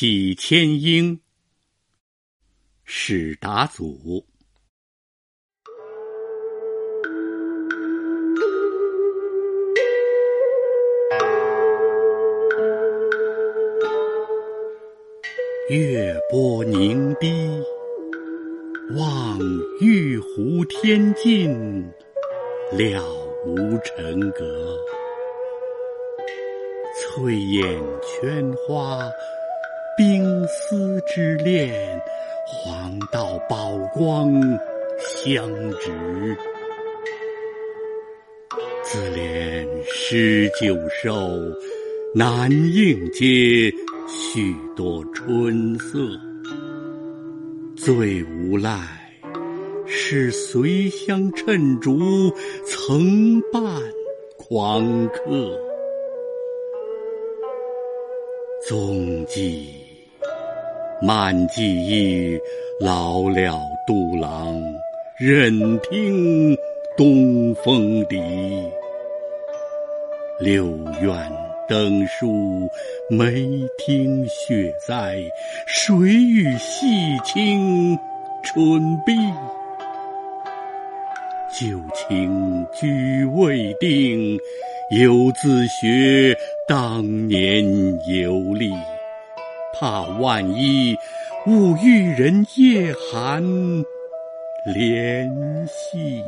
启千英，史达祖。月波凝碧，望玉壶天尽，了无尘阁。翠眼圈花，冰丝之恋，黄道宝光相执。自怜诗酒瘦，难应接许多春色。最无赖，是随香趁烛，曾伴狂客。踪迹满记忆，老了杜郎，忍听东风笛。六院灯书，梅听雪在，谁与细清春碧？旧情居未定，犹自学当年游历。怕万一误遇人夜寒怜惜。